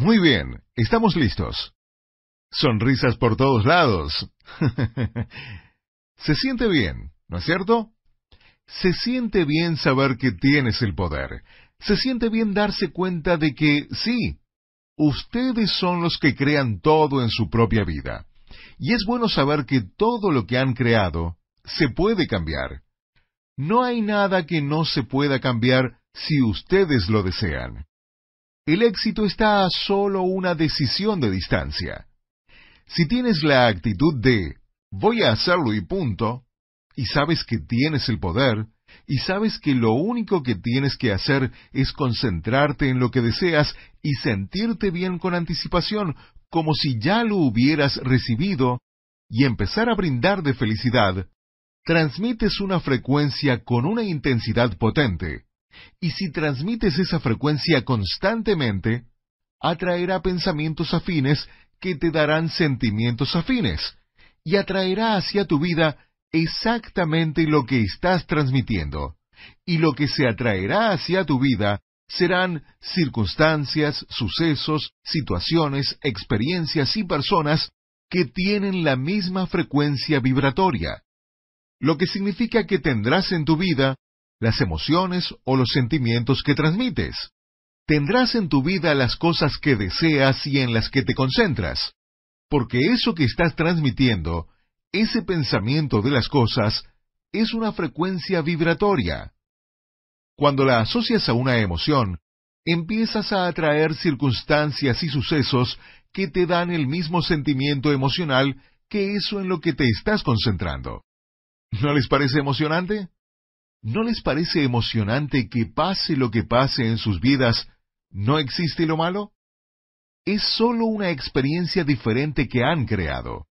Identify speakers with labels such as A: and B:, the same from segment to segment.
A: Muy bien, estamos listos. Sonrisas por todos lados. Se siente bien, ¿no es cierto? Se siente bien saber que tienes el poder. Se siente bien darse cuenta de que, sí, ustedes son los que crean todo en su propia vida. Y es bueno saber que todo lo que han creado se puede cambiar. No hay nada que no se pueda cambiar si ustedes lo desean. El éxito está a solo una decisión de distancia. Si tienes la actitud de voy a hacerlo y punto, y sabes que tienes el poder, y sabes que lo único que tienes que hacer es concentrarte en lo que deseas y sentirte bien con anticipación, como si ya lo hubieras recibido, y empezar a brindar de felicidad, transmites una frecuencia con una intensidad potente, y si transmites esa frecuencia constantemente, atraerá pensamientos afines que te darán sentimientos afines, y atraerá hacia tu vida exactamente lo que estás transmitiendo, y lo que se atraerá hacia tu vida serán circunstancias, sucesos, situaciones, experiencias y personas que tienen la misma frecuencia vibratoria, lo que significa que tendrás en tu vida las emociones o los sentimientos que transmites. Tendrás en tu vida las cosas que deseas y en las que te concentras, porque eso que estás transmitiendo ese pensamiento de las cosas es una frecuencia vibratoria. Cuando la asocias a una emoción, empiezas a atraer circunstancias y sucesos que te dan el mismo sentimiento emocional que eso en lo que te estás concentrando. ¿No les parece emocionante? ¿No les parece emocionante que pase lo que pase en sus vidas, no existe lo malo? Es sólo una experiencia diferente que han creado.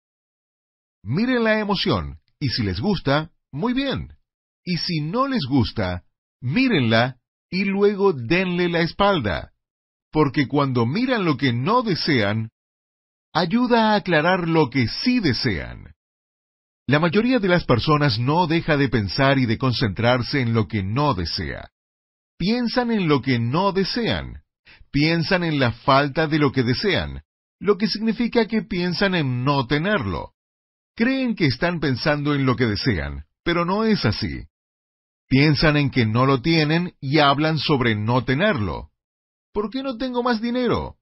A: Miren la emoción, y si les gusta, muy bien. Y si no les gusta, mírenla y luego denle la espalda. Porque cuando miran lo que no desean, ayuda a aclarar lo que sí desean. La mayoría de las personas no deja de pensar y de concentrarse en lo que no desea. Piensan en lo que no desean. Piensan en la falta de lo que desean, lo que significa que piensan en no tenerlo. Creen que están pensando en lo que desean, pero no es así. Piensan en que no lo tienen y hablan sobre no tenerlo. ¿Por qué no tengo más dinero?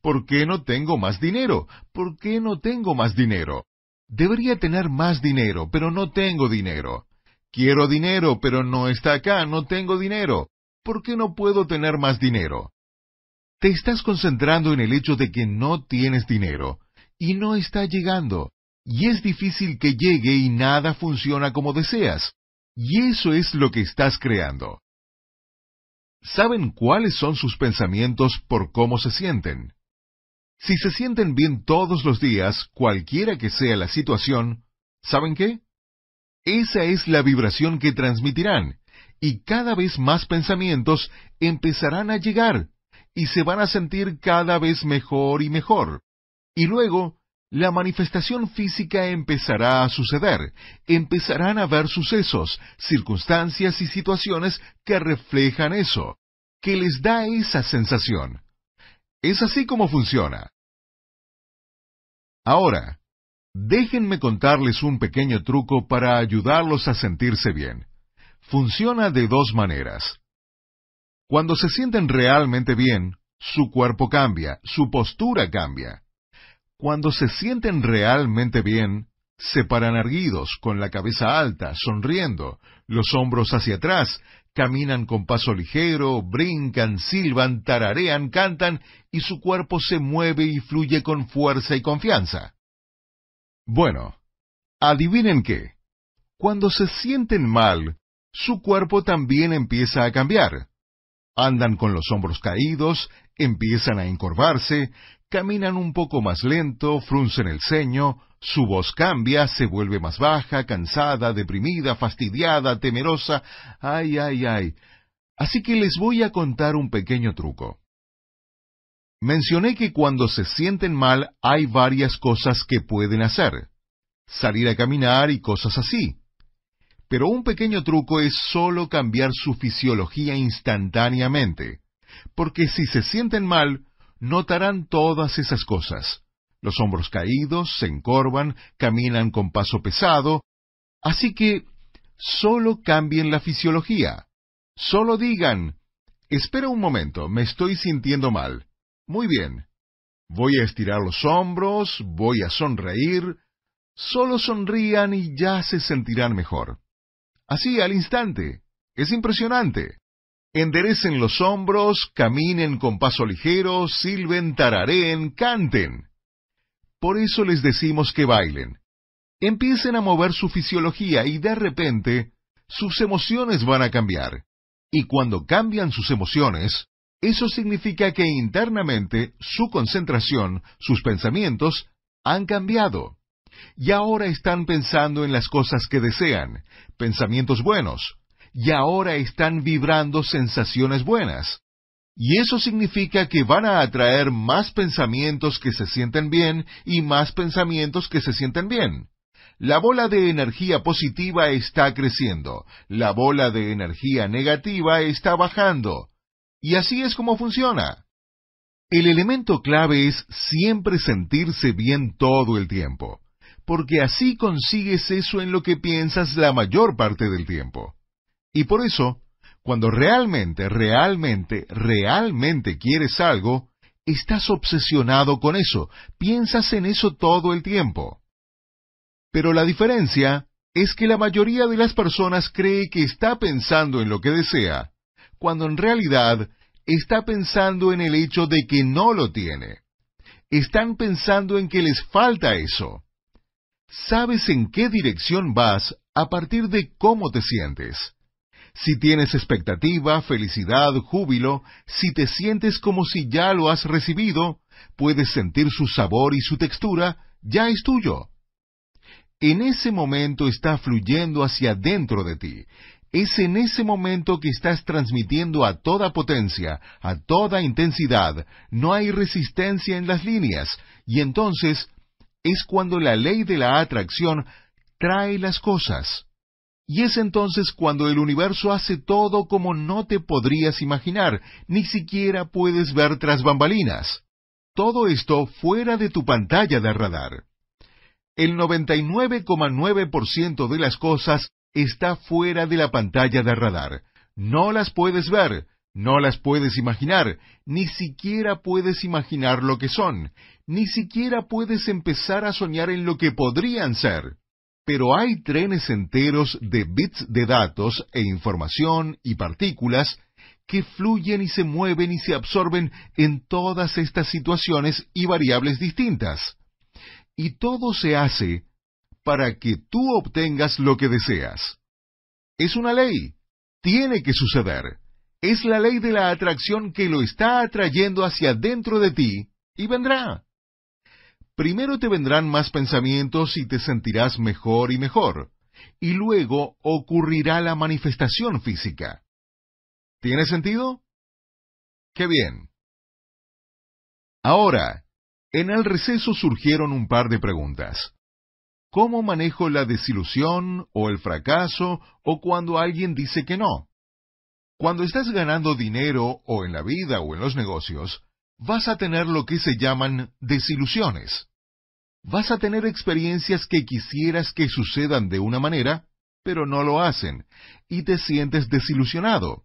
A: ¿Por qué no tengo más dinero? ¿Por qué no tengo más dinero? Debería tener más dinero, pero no tengo dinero. Quiero dinero, pero no está acá, no tengo dinero. ¿Por qué no puedo tener más dinero? Te estás concentrando en el hecho de que no tienes dinero, y no está llegando y es difícil que llegue y nada funciona como deseas. Y eso es lo que estás creando. ¿Saben cuáles son sus pensamientos por cómo se sienten? Si se sienten bien todos los días, cualquiera que sea la situación, ¿saben qué? Esa es la vibración que transmitirán, y cada vez más pensamientos empezarán a llegar, y se van a sentir cada vez mejor y mejor. Y luego la manifestación física empezará a suceder, empezarán a ver sucesos, circunstancias y situaciones que reflejan eso, que les da esa sensación. Es así como funciona. Ahora, déjenme contarles un pequeño truco para ayudarlos a sentirse bien. Funciona de dos maneras. Cuando se sienten realmente bien, su cuerpo cambia, su postura cambia. Cuando se sienten realmente bien, se paran erguidos, con la cabeza alta, sonriendo, los hombros hacia atrás, caminan con paso ligero, brincan, silban, tararean, cantan, y su cuerpo se mueve y fluye con fuerza y confianza. Bueno, adivinen qué. Cuando se sienten mal, su cuerpo también empieza a cambiar. Andan con los hombros caídos, empiezan a encorvarse, caminan un poco más lento, fruncen el ceño, su voz cambia, se vuelve más baja, cansada, deprimida, fastidiada, temerosa. Ay, ay, ay. Así que les voy a contar un pequeño truco. Mencioné que cuando se sienten mal hay varias cosas que pueden hacer. Salir a caminar y cosas así. Pero un pequeño truco es solo cambiar su fisiología instantáneamente. Porque si se sienten mal, notarán todas esas cosas. Los hombros caídos, se encorvan, caminan con paso pesado. Así que solo cambien la fisiología. Solo digan, espera un momento, me estoy sintiendo mal. Muy bien. Voy a estirar los hombros, voy a sonreír. Solo sonrían y ya se sentirán mejor. Así al instante. Es impresionante. Enderecen los hombros, caminen con paso ligero, silben, tarareen, canten. Por eso les decimos que bailen. Empiecen a mover su fisiología y de repente sus emociones van a cambiar. Y cuando cambian sus emociones, eso significa que internamente su concentración, sus pensamientos, han cambiado. Y ahora están pensando en las cosas que desean, pensamientos buenos, y ahora están vibrando sensaciones buenas. Y eso significa que van a atraer más pensamientos que se sienten bien y más pensamientos que se sienten bien. La bola de energía positiva está creciendo, la bola de energía negativa está bajando. Y así es como funciona. El elemento clave es siempre sentirse bien todo el tiempo, porque así consigues eso en lo que piensas la mayor parte del tiempo. Y por eso, cuando realmente, realmente, realmente quieres algo, estás obsesionado con eso, piensas en eso todo el tiempo. Pero la diferencia es que la mayoría de las personas cree que está pensando en lo que desea, cuando en realidad está pensando en el hecho de que no lo tiene. Están pensando en que les falta eso. Sabes en qué dirección vas a partir de cómo te sientes. Si tienes expectativa, felicidad, júbilo, si te sientes como si ya lo has recibido, puedes sentir su sabor y su textura, ya es tuyo. En ese momento está fluyendo hacia dentro de ti. Es en ese momento que estás transmitiendo a toda potencia, a toda intensidad, no hay resistencia en las líneas, y entonces es cuando la ley de la atracción trae las cosas. Y es entonces cuando el universo hace todo como no te podrías imaginar, ni siquiera puedes ver tras bambalinas. Todo esto fuera de tu pantalla de radar. El 99,9% de las cosas está fuera de la pantalla de radar. No las puedes ver, no las puedes imaginar, ni siquiera puedes imaginar lo que son, ni siquiera puedes empezar a soñar en lo que podrían ser. Pero hay trenes enteros de bits de datos e información y partículas que fluyen y se mueven y se absorben en todas estas situaciones y variables distintas. Y todo se hace para que tú obtengas lo que deseas. Es una ley. Tiene que suceder. Es la ley de la atracción que lo está atrayendo hacia dentro de ti y vendrá. Primero te vendrán más pensamientos y te sentirás mejor y mejor, y luego ocurrirá la manifestación física. ¿Tiene sentido? ¡Qué bien! Ahora, en el receso surgieron un par de preguntas. ¿Cómo manejo la desilusión o el fracaso o cuando alguien dice que no? Cuando estás ganando dinero o en la vida o en los negocios, vas a tener lo que se llaman desilusiones. Vas a tener experiencias que quisieras que sucedan de una manera, pero no lo hacen, y te sientes desilusionado.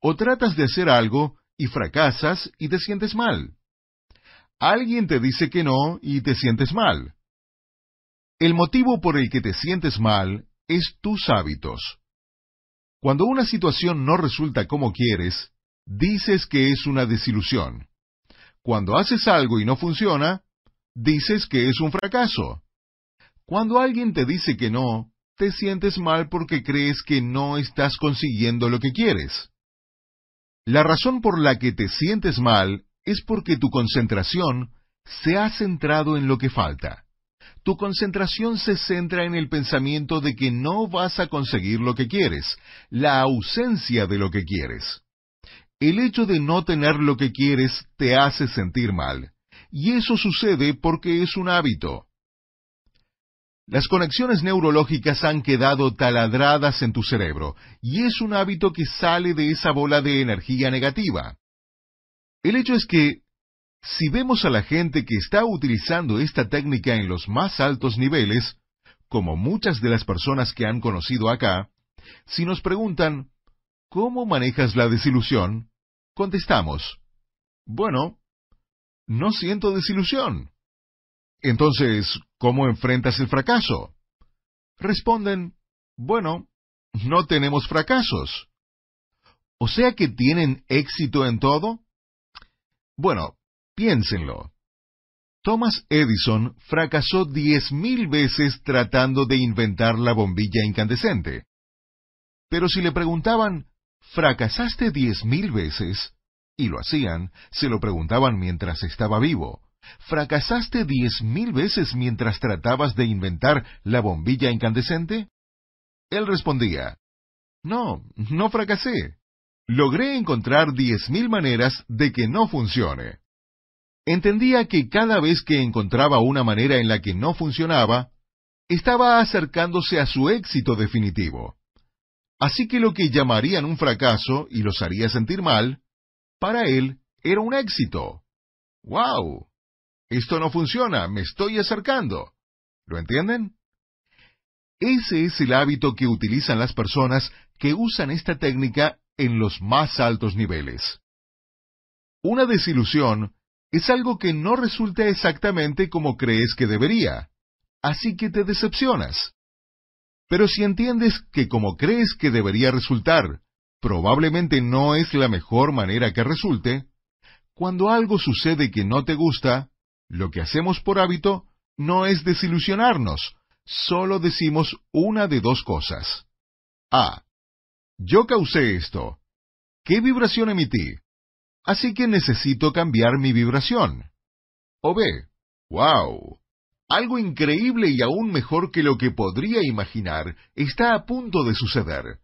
A: O tratas de hacer algo y fracasas y te sientes mal. Alguien te dice que no y te sientes mal. El motivo por el que te sientes mal es tus hábitos. Cuando una situación no resulta como quieres, dices que es una desilusión. Cuando haces algo y no funciona, dices que es un fracaso. Cuando alguien te dice que no, te sientes mal porque crees que no estás consiguiendo lo que quieres. La razón por la que te sientes mal es porque tu concentración se ha centrado en lo que falta. Tu concentración se centra en el pensamiento de que no vas a conseguir lo que quieres, la ausencia de lo que quieres. El hecho de no tener lo que quieres te hace sentir mal, y eso sucede porque es un hábito. Las conexiones neurológicas han quedado taladradas en tu cerebro, y es un hábito que sale de esa bola de energía negativa. El hecho es que Si vemos a la gente que está utilizando esta técnica en los más altos niveles, como muchas de las personas que han conocido acá, si nos preguntan, ¿cómo manejas la desilusión? Contestamos, bueno, no siento desilusión. Entonces, ¿cómo enfrentas el fracaso? Responden, bueno, no tenemos fracasos. ¿O sea que tienen éxito en todo? Bueno, piénsenlo. Thomas Edison fracasó diez mil veces tratando de inventar la bombilla incandescente. Pero si le preguntaban, ¿fracasaste diez mil veces? Y lo hacían, se lo preguntaban mientras estaba vivo. ¿Fracasaste diez mil veces mientras tratabas de inventar la bombilla incandescente? Él respondía, No, no fracasé. Logré encontrar diez mil maneras de que no funcione. Entendía que cada vez que encontraba una manera en la que no funcionaba, estaba acercándose a su éxito definitivo. Así que lo que llamarían un fracaso y los haría sentir mal, para él era un éxito. ¡Wow! Esto no funciona, me estoy acercando. ¿Lo entienden? Ese es el hábito que utilizan las personas que usan esta técnica en los más altos niveles. Una desilusión es algo que no resulta exactamente como crees que debería, así que te decepcionas. Pero si entiendes que como crees que debería resultar, probablemente no es la mejor manera que resulte, cuando algo sucede que no te gusta, lo que hacemos por hábito no es desilusionarnos, solo decimos una de dos cosas. A. Yo causé esto. ¿Qué vibración emití? Así que necesito cambiar mi vibración. O B. ¡Wow! Algo increíble y aún mejor que lo que podría imaginar está a punto de suceder,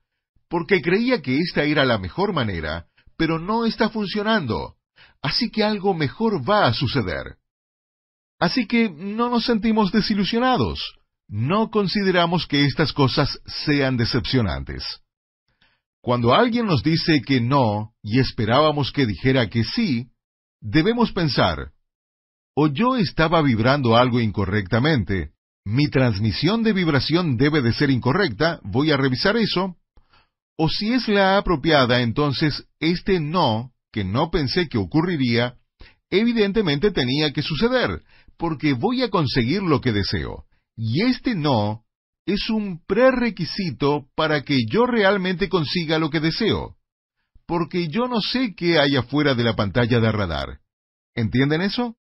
A: porque creía que esta era la mejor manera, pero no está funcionando, así que algo mejor va a suceder. Así que no nos sentimos desilusionados. No consideramos que estas cosas sean decepcionantes. Cuando alguien nos dice que no y esperábamos que dijera que sí, debemos pensar, o yo estaba vibrando algo incorrectamente, mi transmisión de vibración debe de ser incorrecta, voy a revisar eso, o si es la apropiada, entonces este no, que no pensé que ocurriría, evidentemente tenía que suceder, porque voy a conseguir lo que deseo. Y este no es un prerequisito para que yo realmente consiga lo que deseo. Porque yo no sé qué hay afuera de la pantalla de radar. ¿Entienden eso?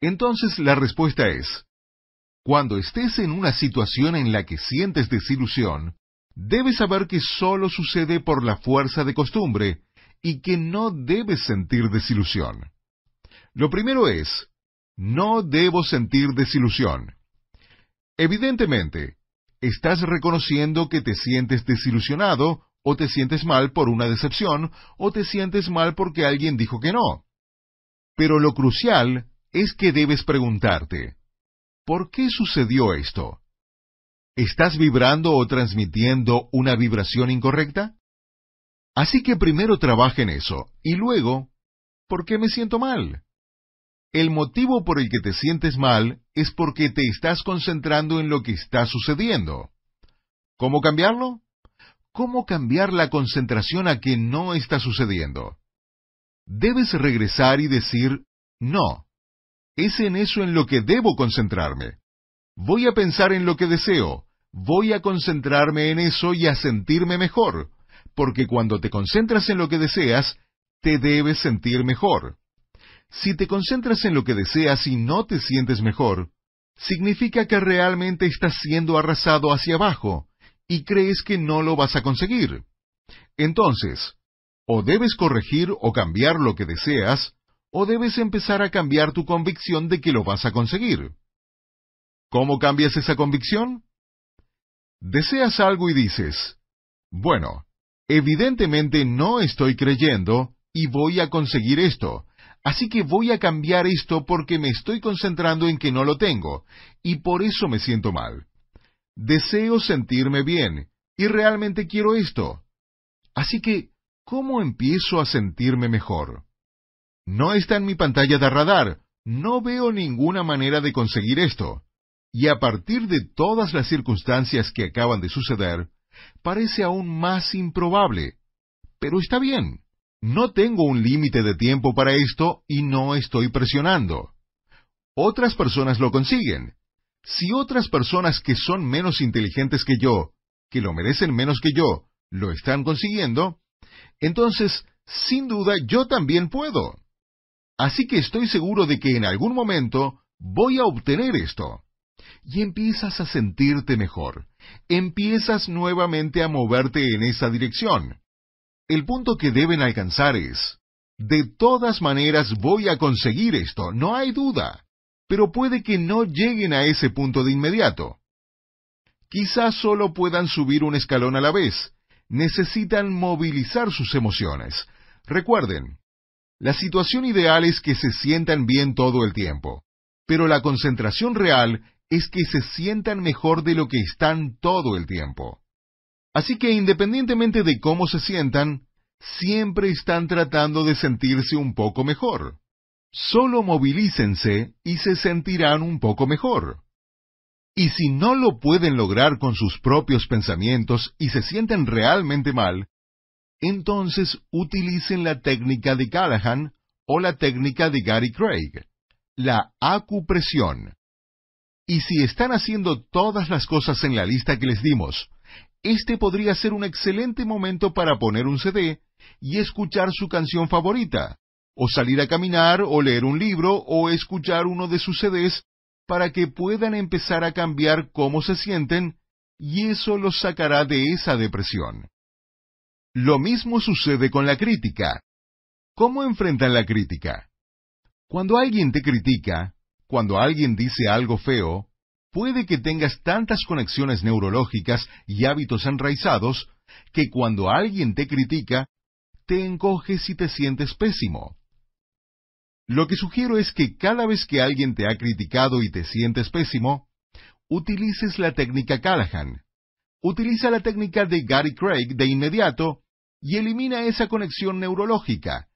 A: Entonces la respuesta es, cuando estés en una situación en la que sientes desilusión, debes saber que solo sucede por la fuerza de costumbre y que no debes sentir desilusión. Lo primero es, no debo sentir desilusión. Evidentemente, estás reconociendo que te sientes desilusionado o te sientes mal por una decepción o te sientes mal porque alguien dijo que no. Pero lo crucial es que debes preguntarte, ¿por qué sucedió esto? ¿Estás vibrando o transmitiendo una vibración incorrecta? Así que primero trabaja en eso y luego, ¿por qué me siento mal? El motivo por el que te sientes mal es porque te estás concentrando en lo que está sucediendo. ¿Cómo cambiarlo? ¿Cómo cambiar la concentración a que no está sucediendo? Debes regresar y decir, no, es en eso en lo que debo concentrarme. Voy a pensar en lo que deseo, voy a concentrarme en eso y a sentirme mejor, porque cuando te concentras en lo que deseas, te debes sentir mejor. Si te concentras en lo que deseas y no te sientes mejor, significa que realmente estás siendo arrasado hacia abajo y crees que no lo vas a conseguir. Entonces, o debes corregir o cambiar lo que deseas, o debes empezar a cambiar tu convicción de que lo vas a conseguir. ¿Cómo cambias esa convicción? Deseas algo y dices, bueno, evidentemente no estoy creyendo y voy a conseguir esto, Así que voy a cambiar esto porque me estoy concentrando en que no lo tengo, y por eso me siento mal. Deseo sentirme bien, y realmente quiero esto. Así que, ¿cómo empiezo a sentirme mejor? No está en mi pantalla de radar. No veo ninguna manera de conseguir esto. Y a partir de todas las circunstancias que acaban de suceder, parece aún más improbable. Pero está bien. No tengo un límite de tiempo para esto y no estoy presionando. Otras personas lo consiguen. Si otras personas que son menos inteligentes que yo, que lo merecen menos que yo, lo están consiguiendo, entonces, sin duda, yo también puedo. Así que estoy seguro de que en algún momento voy a obtener esto. Y empiezas a sentirte mejor. Empiezas nuevamente a moverte en esa dirección. El punto que deben alcanzar es, de todas maneras voy a conseguir esto, no hay duda, pero puede que no lleguen a ese punto de inmediato. Quizás solo puedan subir un escalón a la vez, necesitan movilizar sus emociones. Recuerden, la situación ideal es que se sientan bien todo el tiempo, pero la concentración real es que se sientan mejor de lo que están todo el tiempo. Así que independientemente de cómo se sientan, siempre están tratando de sentirse un poco mejor. Solo movilícense y se sentirán un poco mejor. Y si no lo pueden lograr con sus propios pensamientos y se sienten realmente mal, entonces utilicen la técnica de Callahan o la técnica de Gary Craig, la acupresión. Y si están haciendo todas las cosas en la lista que les dimos, este podría ser un excelente momento para poner un CD y escuchar su canción favorita, o salir a caminar, o leer un libro, o escuchar uno de sus CDs para que puedan empezar a cambiar cómo se sienten y eso los sacará de esa depresión. Lo mismo sucede con la crítica. ¿Cómo enfrentan la crítica? Cuando alguien te critica, cuando alguien dice algo feo, puede que tengas tantas conexiones neurológicas y hábitos enraizados que cuando alguien te critica, te encoges y te sientes pésimo. Lo que sugiero es que cada vez que alguien te ha criticado y te sientes pésimo, utilices la técnica Callahan. Utiliza la técnica de Gary Craig de inmediato y elimina esa conexión neurológica.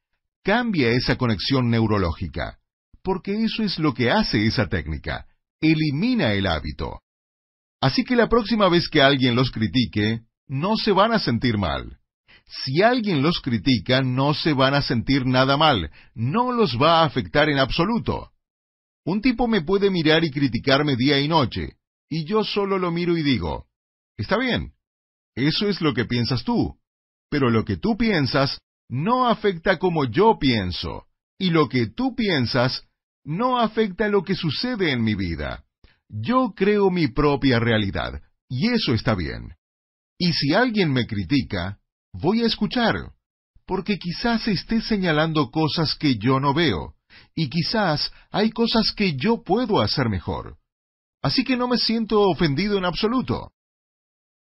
A: Cambia esa conexión neurológica, porque eso es lo que hace esa técnica. Elimina el hábito. Así que la próxima vez que alguien los critique, no se van a sentir mal. Si alguien los critica, no se van a sentir nada mal, no los va a afectar en absoluto. Un tipo me puede mirar y criticarme día y noche, y yo solo lo miro y digo, está bien, eso es lo que piensas tú, pero lo que tú piensas no afecta como yo pienso, y lo que tú piensas no afecta lo que sucede en mi vida. Yo creo mi propia realidad, y eso está bien. Y si alguien me critica, voy a escuchar, porque quizás esté señalando cosas que yo no veo, y quizás hay cosas que yo puedo hacer mejor. Así que no me siento ofendido en absoluto.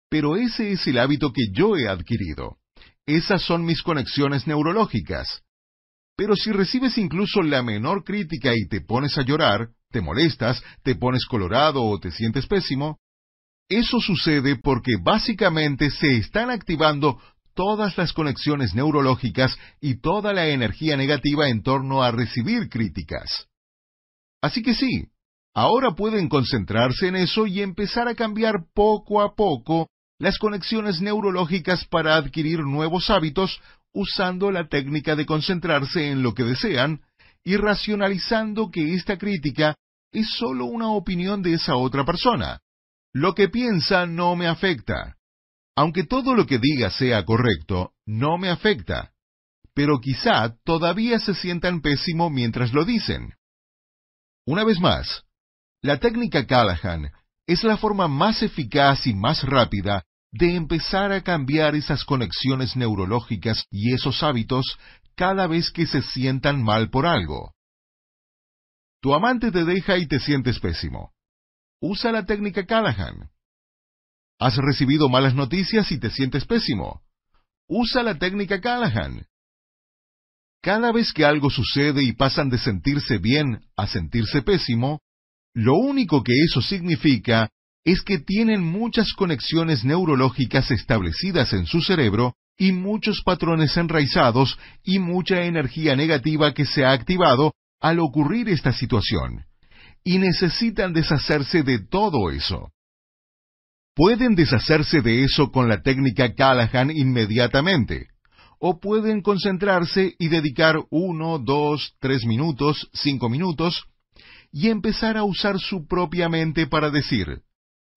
A: Pero ese es el hábito que yo he adquirido. Esas son mis conexiones neurológicas. Pero si recibes incluso la menor crítica y te pones a llorar, te molestas, te pones colorado o te sientes pésimo, eso sucede porque básicamente se están activando todas las conexiones neurológicas y toda la energía negativa en torno a recibir críticas. Así que sí, ahora pueden concentrarse en eso y empezar a cambiar poco a poco las conexiones neurológicas para adquirir nuevos hábitos usando la técnica de concentrarse en lo que desean y racionalizando que esta crítica es solo una opinión de esa otra persona. Lo que piensa no me afecta. Aunque todo lo que diga sea correcto, no me afecta, pero quizá todavía se sientan pésimo mientras lo dicen. Una vez más, la técnica Callahan es la forma más eficaz y más rápida de empezar a cambiar esas conexiones neurológicas y esos hábitos cada vez que se sientan mal por algo. Tu amante te deja y te sientes pésimo. Usa la técnica Callahan. Has recibido malas noticias y te sientes pésimo. Usa la técnica Callahan. Cada vez que algo sucede y pasan de sentirse bien a sentirse pésimo, lo único que eso significa es que tienen muchas conexiones neurológicas establecidas en su cerebro y muchos patrones enraizados y mucha energía negativa que se ha activado al ocurrir esta situación. Y necesitan deshacerse de todo eso. Pueden deshacerse de eso con la técnica Callahan inmediatamente, o pueden concentrarse y dedicar uno, dos, tres minutos, cinco minutos, y empezar a usar su propia mente para decir,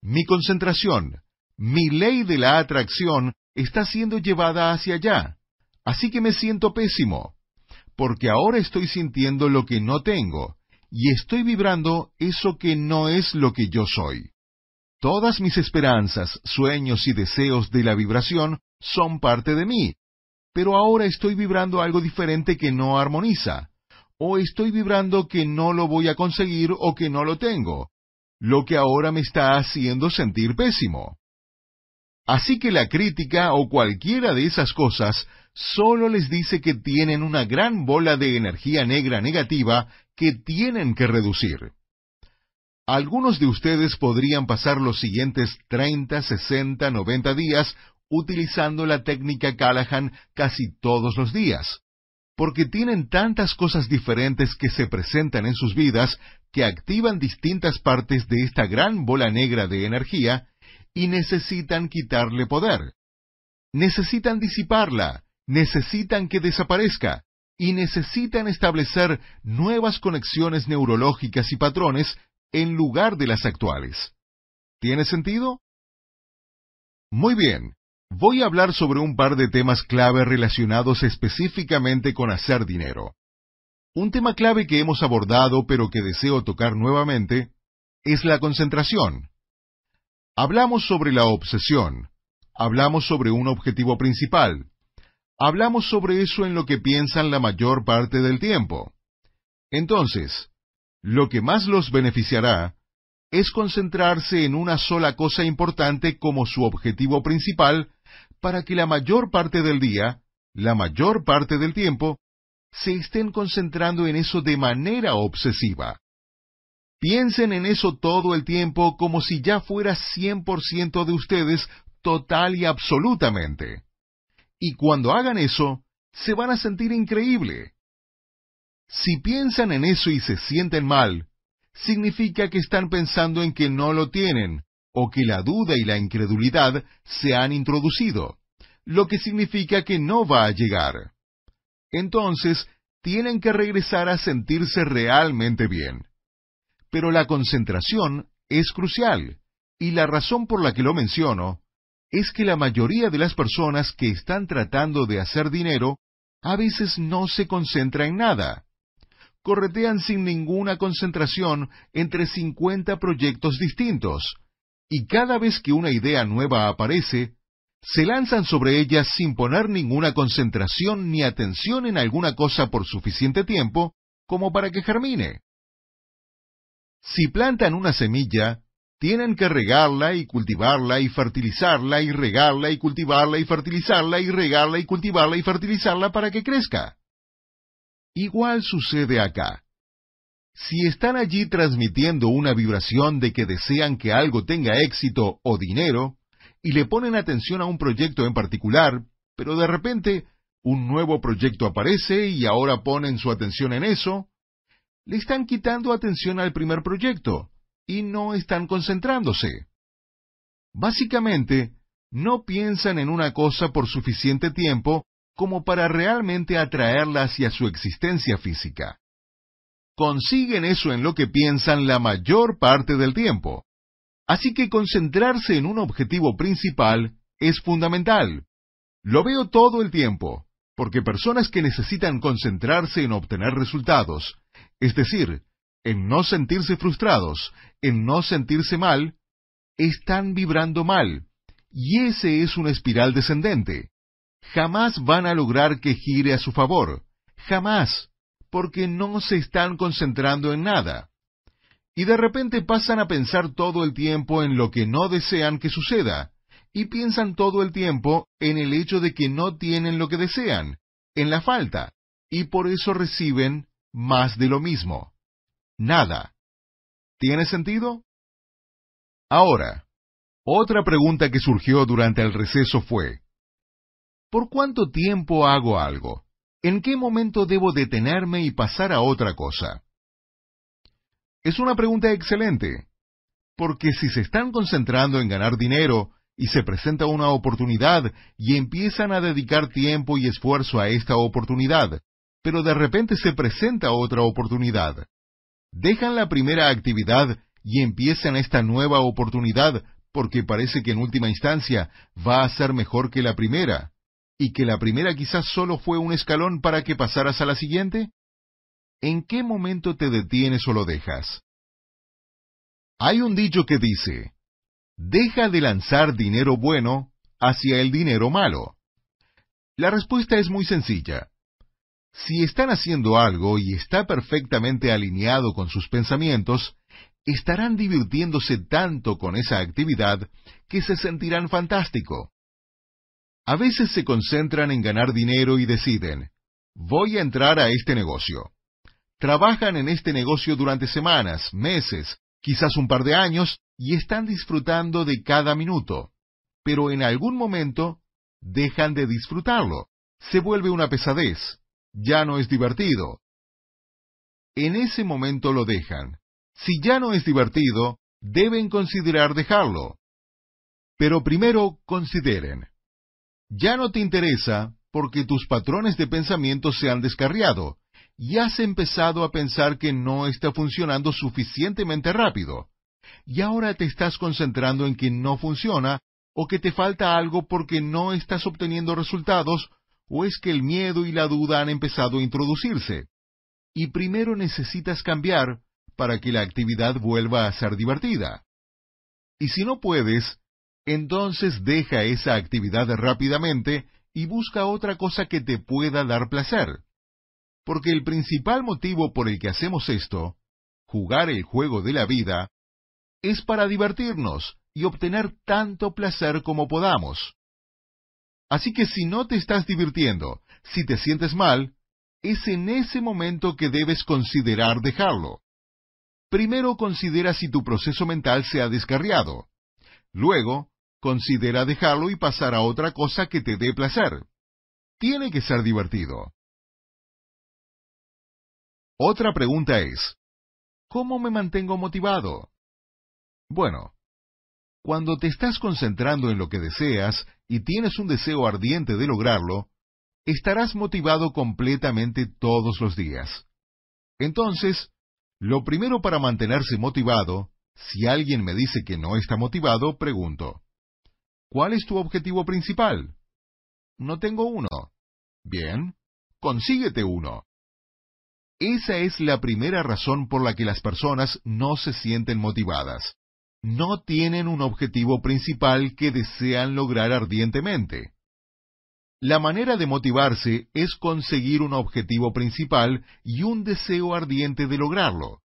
A: mi concentración, mi ley de la atracción está siendo llevada hacia allá, así que me siento pésimo, porque ahora estoy sintiendo lo que no tengo, y estoy vibrando eso que no es lo que yo soy. Todas mis esperanzas, sueños y deseos de la vibración son parte de mí, pero ahora estoy vibrando algo diferente que no armoniza, o estoy vibrando que no lo voy a conseguir o que no lo tengo, lo que ahora me está haciendo sentir pésimo. Así que la crítica o cualquiera de esas cosas solo les dice que tienen una gran bola de energía negra negativa que tienen que reducir. Algunos de ustedes podrían pasar los siguientes 30, 60, 90 días utilizando la técnica Callahan casi todos los días, porque tienen tantas cosas diferentes que se presentan en sus vidas que activan distintas partes de esta gran bola negra de energía y necesitan quitarle poder. Necesitan disiparla, necesitan que desaparezca, y necesitan establecer nuevas conexiones neurológicas y patrones en lugar de las actuales. ¿Tiene sentido? Muy bien, voy a hablar sobre un par de temas clave relacionados específicamente con hacer dinero. Un tema clave que hemos abordado pero que deseo tocar nuevamente es la concentración. Hablamos sobre la obsesión, hablamos sobre un objetivo principal, hablamos sobre eso en lo que piensan la mayor parte del tiempo. Entonces, lo que más los beneficiará es concentrarse en una sola cosa importante como su objetivo principal para que la mayor parte del día, la mayor parte del tiempo, se estén concentrando en eso de manera obsesiva. Piensen en eso todo el tiempo como si ya fuera 100% de ustedes total y absolutamente. Y cuando hagan eso, se van a sentir increíble. Si piensan en eso y se sienten mal, significa que están pensando en que no lo tienen, o que la duda y la incredulidad se han introducido, lo que significa que no va a llegar. Entonces, tienen que regresar a sentirse realmente bien. Pero la concentración es crucial, y la razón por la que lo menciono es que la mayoría de las personas que están tratando de hacer dinero a veces no se concentra en nada. Corretean sin ninguna concentración entre 50 proyectos distintos, y cada vez que una idea nueva aparece, se lanzan sobre ella sin poner ninguna concentración ni atención en alguna cosa por suficiente tiempo como para que germine. Si plantan una semilla, tienen que regarla y cultivarla y fertilizarla y regarla y cultivarla y fertilizarla y regarla y cultivarla y fertilizarla para que crezca. Igual sucede acá. Si están allí transmitiendo una vibración de que desean que algo tenga éxito o dinero, y le ponen atención a un proyecto en particular, pero de repente un nuevo proyecto aparece y ahora ponen su atención en eso, le están quitando atención al primer proyecto y no están concentrándose. Básicamente, no piensan en una cosa por suficiente tiempo como para realmente atraerla hacia su existencia física consiguen eso en lo que piensan la mayor parte del tiempo. Así que concentrarse en un objetivo principal es fundamental. Lo veo todo el tiempo, porque personas que necesitan concentrarse en obtener resultados, es decir, en no sentirse frustrados, en no sentirse mal, están vibrando mal, y ese es una espiral descendente. Jamás van a lograr que gire a su favor, jamás porque no se están concentrando en nada. Y de repente pasan a pensar todo el tiempo en lo que no desean que suceda, y piensan todo el tiempo en el hecho de que no tienen lo que desean, en la falta, y por eso reciben más de lo mismo. Nada. ¿Tiene sentido? Ahora, otra pregunta que surgió durante el receso fue, ¿Por cuánto tiempo hago algo? ¿En qué momento debo detenerme y pasar a otra cosa? Es una pregunta excelente, porque si se están concentrando en ganar dinero y se presenta una oportunidad y empiezan a dedicar tiempo y esfuerzo a esta oportunidad, pero de repente se presenta otra oportunidad, dejan la primera actividad y empiezan esta nueva oportunidad porque parece que en última instancia va a ser mejor que la primera, y que la primera quizás solo fue un escalón para que pasaras a la siguiente? ¿En qué momento te detienes o lo dejas? Hay un dicho que dice, deja de lanzar dinero bueno hacia el dinero malo. La respuesta es muy sencilla. Si están haciendo algo y está perfectamente alineado con sus pensamientos, estarán divirtiéndose tanto con esa actividad que se sentirán fantástico. A veces se concentran en ganar dinero y deciden, voy a entrar a este negocio. Trabajan en este negocio durante semanas, meses, quizás un par de años, y están disfrutando de cada minuto. Pero en algún momento dejan de disfrutarlo. Se vuelve una pesadez. Ya no es divertido. En ese momento lo dejan. Si ya no es divertido, deben considerar dejarlo. Pero primero consideren. Ya no te interesa porque tus patrones de pensamiento se han descarriado y has empezado a pensar que no está funcionando suficientemente rápido. Y ahora te estás concentrando en que no funciona o que te falta algo porque no estás obteniendo resultados o es que el miedo y la duda han empezado a introducirse. Y primero necesitas cambiar para que la actividad vuelva a ser divertida. Y si no puedes, entonces deja esa actividad rápidamente y busca otra cosa que te pueda dar placer. Porque el principal motivo por el que hacemos esto, jugar el juego de la vida, es para divertirnos y obtener tanto placer como podamos. Así que si no te estás divirtiendo, si te sientes mal, es en ese momento que debes considerar dejarlo. Primero considera si tu proceso mental se ha descarriado. Luego, considera dejarlo y pasar a otra cosa que te dé placer. Tiene que ser divertido. Otra pregunta es, ¿cómo me mantengo motivado? Bueno, cuando te estás concentrando en lo que deseas y tienes un deseo ardiente de lograrlo, estarás motivado completamente todos los días. Entonces, lo primero para mantenerse motivado, si alguien me dice que no está motivado, pregunto, ¿cuál es tu objetivo principal? No tengo uno. Bien, consíguete uno. Esa es la primera razón por la que las personas no se sienten motivadas. No tienen un objetivo principal que desean lograr ardientemente. La manera de motivarse es conseguir un objetivo principal y un deseo ardiente de lograrlo.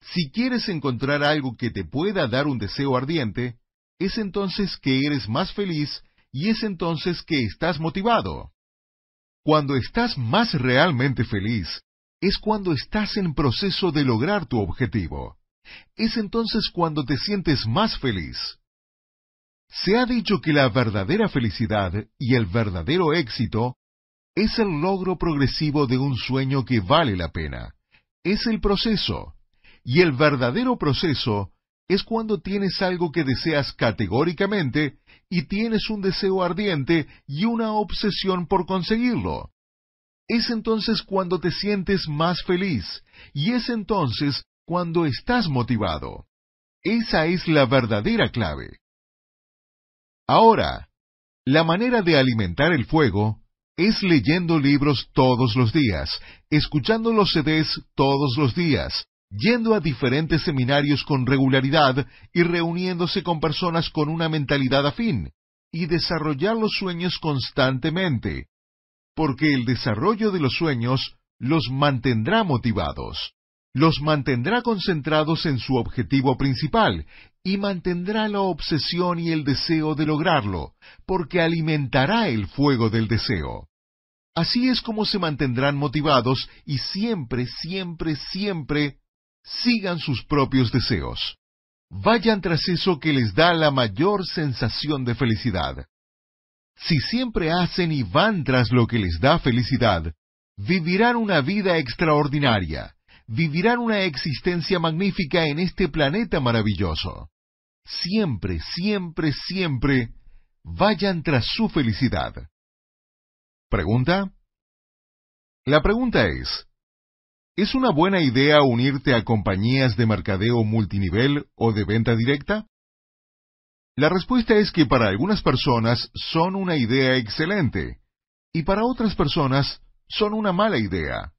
A: Si quieres encontrar algo que te pueda dar un deseo ardiente, es entonces que eres más feliz y es entonces que estás motivado. Cuando estás más realmente feliz, es cuando estás en proceso de lograr tu objetivo. Es entonces cuando te sientes más feliz. Se ha dicho que la verdadera felicidad y el verdadero éxito es el logro progresivo de un sueño que vale la pena. Es el proceso. Y el verdadero proceso es cuando tienes algo que deseas categóricamente y tienes un deseo ardiente y una obsesión por conseguirlo. Es entonces cuando te sientes más feliz y es entonces cuando estás motivado. Esa es la verdadera clave. Ahora, la manera de alimentar el fuego es leyendo libros todos los días, escuchando los CDs todos los días, yendo a diferentes seminarios con regularidad y reuniéndose con personas con una mentalidad afín, y desarrollar los sueños constantemente, porque el desarrollo de los sueños los mantendrá motivados los mantendrá concentrados en su objetivo principal y mantendrá la obsesión y el deseo de lograrlo, porque alimentará el fuego del deseo. Así es como se mantendrán motivados y siempre, siempre, siempre sigan sus propios deseos. Vayan tras eso que les da la mayor sensación de felicidad. Si siempre hacen y van tras lo que les da felicidad, vivirán una vida extraordinaria, vivirán una existencia magnífica en este planeta maravilloso. Siempre, siempre, siempre vayan tras su felicidad. ¿Pregunta? La pregunta es, ¿es una buena idea unirte a compañías de mercadeo multinivel o de venta directa? La respuesta es que para algunas personas son una idea excelente y para otras personas son una mala idea.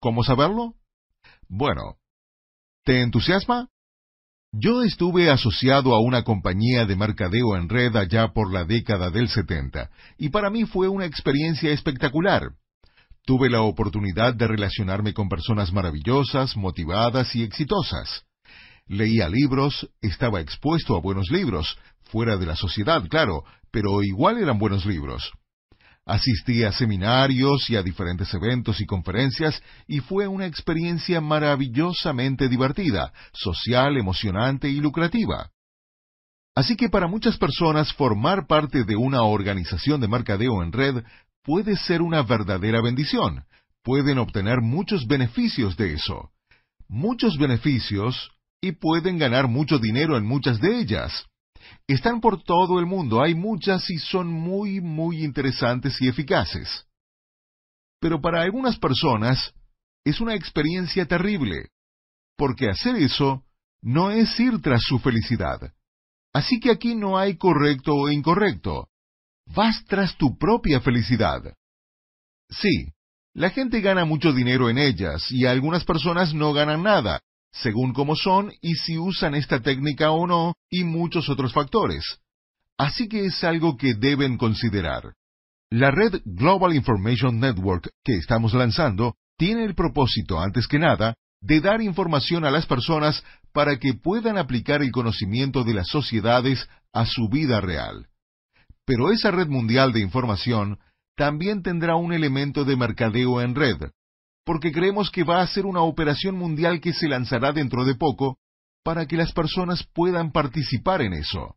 A: ¿Cómo saberlo? Bueno, ¿te entusiasma? Yo estuve asociado a una compañía de mercadeo en red allá por la década del 70, y para mí fue una experiencia espectacular. Tuve la oportunidad de relacionarme con personas maravillosas, motivadas y exitosas. Leía libros, estaba expuesto a buenos libros, fuera de la sociedad, claro, pero igual eran buenos libros. Asistí a seminarios y a diferentes eventos y conferencias y fue una experiencia maravillosamente divertida, social, emocionante y lucrativa. Así que para muchas personas formar parte de una organización de mercadeo en red puede ser una verdadera bendición. Pueden obtener muchos beneficios de eso. Muchos beneficios y pueden ganar mucho dinero en muchas de ellas. Están por todo el mundo, hay muchas y son muy, muy interesantes y eficaces. Pero para algunas personas es una experiencia terrible, porque hacer eso no es ir tras su felicidad. Así que aquí no hay correcto o incorrecto. Vas tras tu propia felicidad. Sí, la gente gana mucho dinero en ellas y algunas personas no ganan nada, según cómo son y si usan esta técnica o no, y muchos otros factores. Así que es algo que deben considerar. La red Global Information Network que estamos lanzando tiene el propósito, antes que nada, de dar información a las personas para que puedan aplicar el conocimiento de las sociedades a su vida real. Pero esa red mundial de información también tendrá un elemento de mercadeo en red, porque creemos que va a ser una operación mundial que se lanzará dentro de poco para que las personas puedan participar en eso.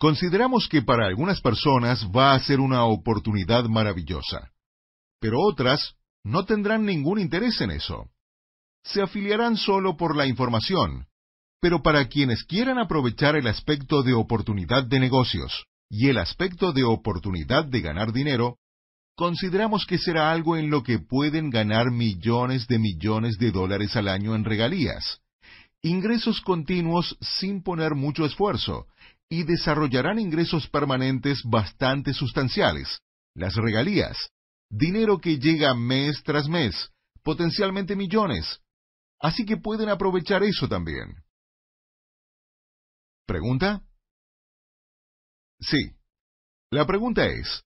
A: Consideramos que para algunas personas va a ser una oportunidad maravillosa, pero otras no tendrán ningún interés en eso. Se afiliarán solo por la información, pero para quienes quieran aprovechar el aspecto de oportunidad de negocios y el aspecto de oportunidad de ganar dinero, consideramos que será algo en lo que pueden ganar millones de millones de dólares al año en regalías, ingresos continuos sin poner mucho esfuerzo, y desarrollarán ingresos permanentes bastante sustanciales, las regalías, dinero que llega mes tras mes, potencialmente millones, así que pueden aprovechar eso también. ¿Pregunta? Sí. La pregunta es,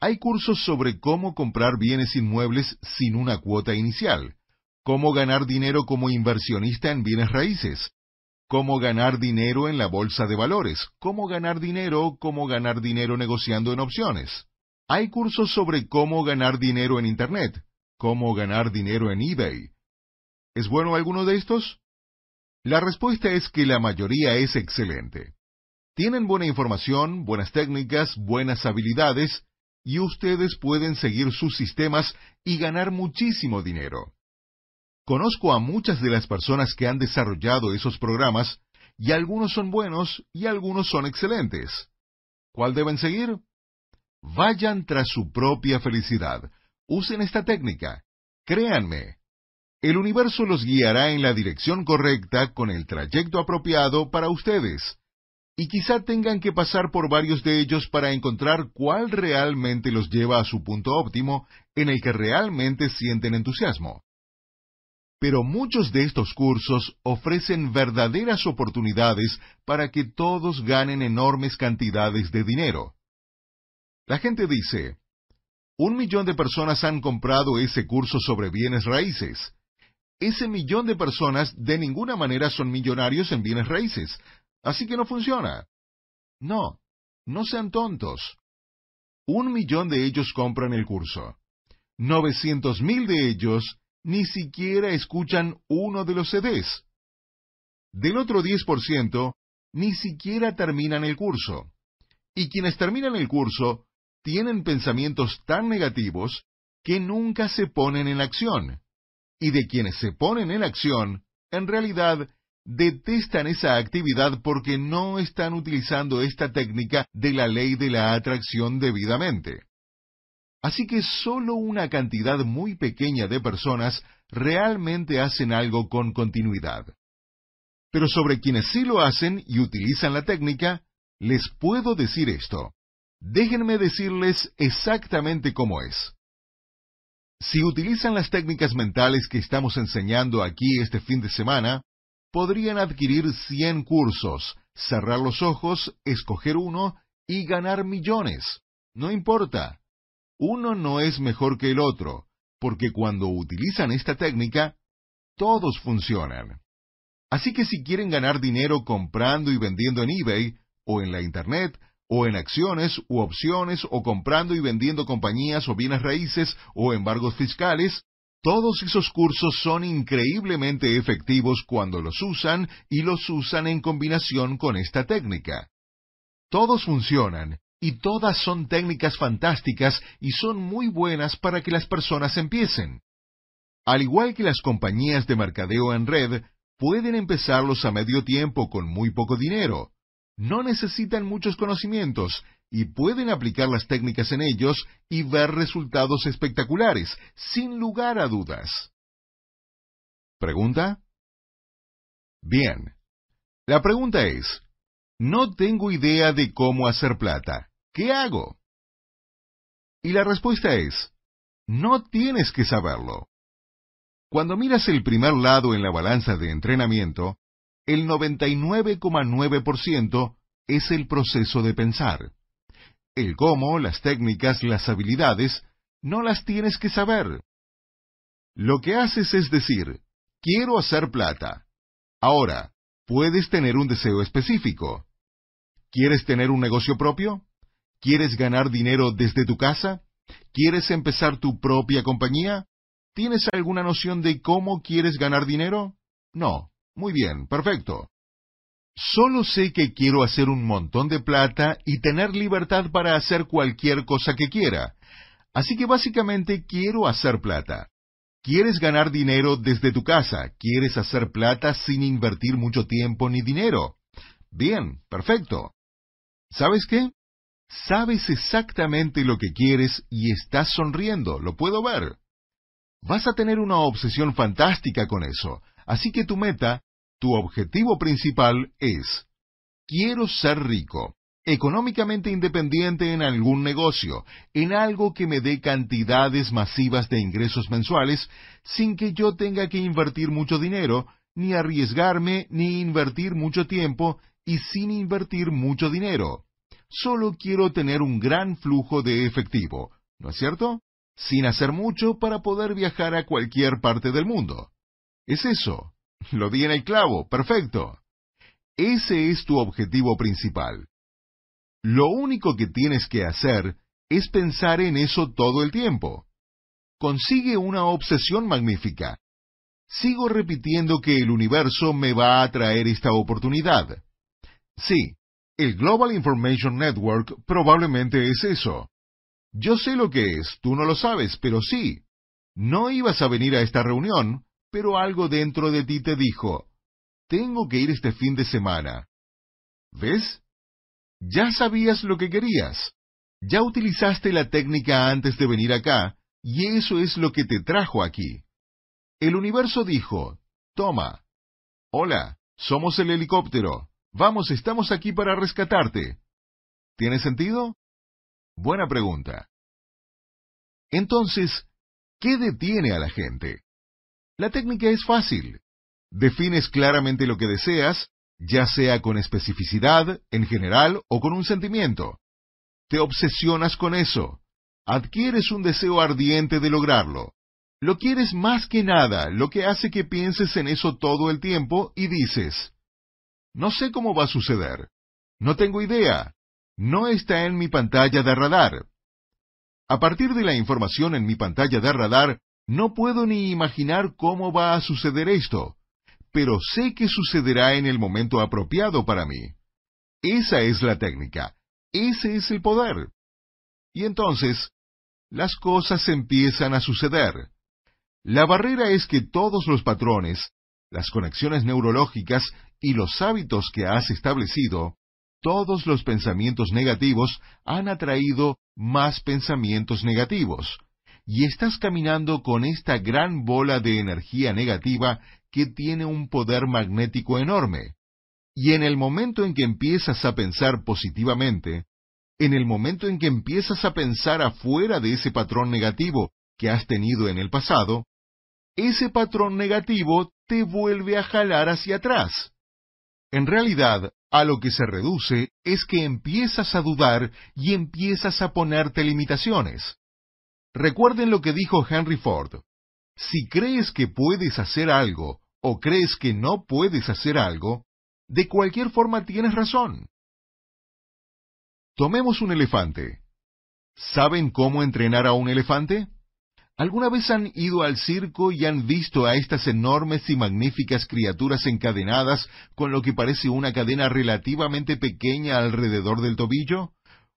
A: hay cursos sobre cómo comprar bienes inmuebles sin una cuota inicial, cómo ganar dinero como inversionista en bienes raíces, cómo ganar dinero en la bolsa de valores, cómo ganar dinero, cómo ganar dinero negociando en opciones. Hay cursos sobre cómo ganar dinero en Internet, cómo ganar dinero en eBay. ¿Es bueno alguno de estos? La respuesta es que la mayoría es excelente. Tienen buena información, buenas técnicas, buenas habilidades, y ustedes pueden seguir sus sistemas y ganar muchísimo dinero. Conozco a muchas de las personas que han desarrollado esos programas y algunos son buenos y algunos son excelentes. ¿Cuál deben seguir? Vayan tras su propia felicidad. Usen esta técnica. Créanme. El universo los guiará en la dirección correcta con el trayecto apropiado para ustedes y quizá tengan que pasar por varios de ellos para encontrar cuál realmente los lleva a su punto óptimo en el que realmente sienten entusiasmo. Pero muchos de estos cursos ofrecen verdaderas oportunidades para que todos ganen enormes cantidades de dinero. La gente dice, un millón de personas han comprado ese curso sobre bienes raíces. Ese millón de personas de ninguna manera son millonarios en bienes raíces, Así que no funciona. No, no sean tontos. Un millón de ellos compran el curso. Novecientos mil de ellos ni siquiera escuchan uno de los CDs. Del otro diez por ciento, ni siquiera terminan el curso. Y quienes terminan el curso tienen pensamientos tan negativos que nunca se ponen en acción. Y de quienes se ponen en acción, en realidad detestan esa actividad porque no están utilizando esta técnica de la ley de la atracción debidamente. Así que solo una cantidad muy pequeña de personas realmente hacen algo con continuidad. Pero sobre quienes sí lo hacen y utilizan la técnica, les puedo decir esto. Déjenme decirles exactamente cómo es. Si utilizan las técnicas mentales que estamos enseñando aquí este fin de semana, podrían adquirir 100 cursos, cerrar los ojos, escoger uno y ganar millones. No importa. Uno no es mejor que el otro, porque cuando utilizan esta técnica, todos funcionan. Así que si quieren ganar dinero comprando y vendiendo en eBay, o en la Internet, o en acciones u opciones, o comprando y vendiendo compañías o bienes raíces, o embargos fiscales, todos esos cursos son increíblemente efectivos cuando los usan y los usan en combinación con esta técnica. Todos funcionan y todas son técnicas fantásticas y son muy buenas para que las personas empiecen. Al igual que las compañías de mercadeo en red, pueden empezarlos a medio tiempo con muy poco dinero. No necesitan muchos conocimientos y pueden aplicar las técnicas en ellos y ver resultados espectaculares, sin lugar a dudas. ¿Pregunta? Bien. La pregunta es, no tengo idea de cómo hacer plata. ¿Qué hago? Y la respuesta es, no tienes que saberlo. Cuando miras el primer lado en la balanza de entrenamiento, el 99,9% es el proceso de pensar. El cómo, las técnicas, las habilidades, no las tienes que saber. Lo que haces es decir, quiero hacer plata. Ahora, puedes tener un deseo específico. ¿Quieres tener un negocio propio? ¿Quieres ganar dinero desde tu casa? ¿Quieres empezar tu propia compañía? ¿Tienes alguna noción de cómo quieres ganar dinero? No. Muy bien, perfecto. Solo sé que quiero hacer un montón de plata y tener libertad para hacer cualquier cosa que quiera. Así que básicamente quiero hacer plata. ¿Quieres ganar dinero desde tu casa? ¿Quieres hacer plata sin invertir mucho tiempo ni dinero? Bien, perfecto. ¿Sabes qué? Sabes exactamente lo que quieres y estás sonriendo, lo puedo ver. Vas a tener una obsesión fantástica con eso, así que tu meta tu objetivo principal es, quiero ser rico, económicamente independiente en algún negocio, en algo que me dé cantidades masivas de ingresos mensuales, sin que yo tenga que invertir mucho dinero, ni arriesgarme, ni invertir mucho tiempo, y sin invertir mucho dinero. Solo quiero tener un gran flujo de efectivo, ¿no es cierto? Sin hacer mucho para poder viajar a cualquier parte del mundo. Es eso. Lo di en el clavo, perfecto. Ese es tu objetivo principal. Lo único que tienes que hacer es pensar en eso todo el tiempo. Consigue una obsesión magnífica. Sigo repitiendo que el universo me va a traer esta oportunidad. Sí, el Global Information Network probablemente es eso. Yo sé lo que es, tú no lo sabes, pero sí. No ibas a venir a esta reunión, pero algo dentro de ti te dijo, tengo que ir este fin de semana. ¿Ves? Ya sabías lo que querías. Ya utilizaste la técnica antes de venir acá, y eso es lo que te trajo aquí. El universo dijo, toma. Hola, somos el helicóptero. Vamos, estamos aquí para rescatarte. ¿Tiene sentido? Buena pregunta. Entonces, ¿qué detiene a la gente? La técnica es fácil. Defines claramente lo que deseas, ya sea con especificidad, en general o con un sentimiento. Te obsesionas con eso. Adquieres un deseo ardiente de lograrlo. Lo quieres más que nada, lo que hace que pienses en eso todo el tiempo y dices, no sé cómo va a suceder. No tengo idea. No está en mi pantalla de radar. A partir de la información en mi pantalla de radar, no puedo ni imaginar cómo va a suceder esto, pero sé que sucederá en el momento apropiado para mí. Esa es la técnica. Ese es el poder. Y entonces, las cosas empiezan a suceder. La barrera es que todos los patrones, las conexiones neurológicas y los hábitos que has establecido, todos los pensamientos negativos han atraído más pensamientos negativos. Y estás caminando con esta gran bola de energía negativa que tiene un poder magnético enorme. Y en el momento en que empiezas a pensar positivamente, en el momento en que empiezas a pensar afuera de ese patrón negativo que has tenido en el pasado, ese patrón negativo te vuelve a jalar hacia atrás. En realidad, a lo que se reduce es que empiezas a dudar y empiezas a ponerte limitaciones. Recuerden lo que dijo Henry Ford. Si crees que puedes hacer algo o crees que no puedes hacer algo, de cualquier forma tienes razón. Tomemos un elefante. ¿Saben cómo entrenar a un elefante? ¿Alguna vez han ido al circo y han visto a estas enormes y magníficas criaturas encadenadas con lo que parece una cadena relativamente pequeña alrededor del tobillo?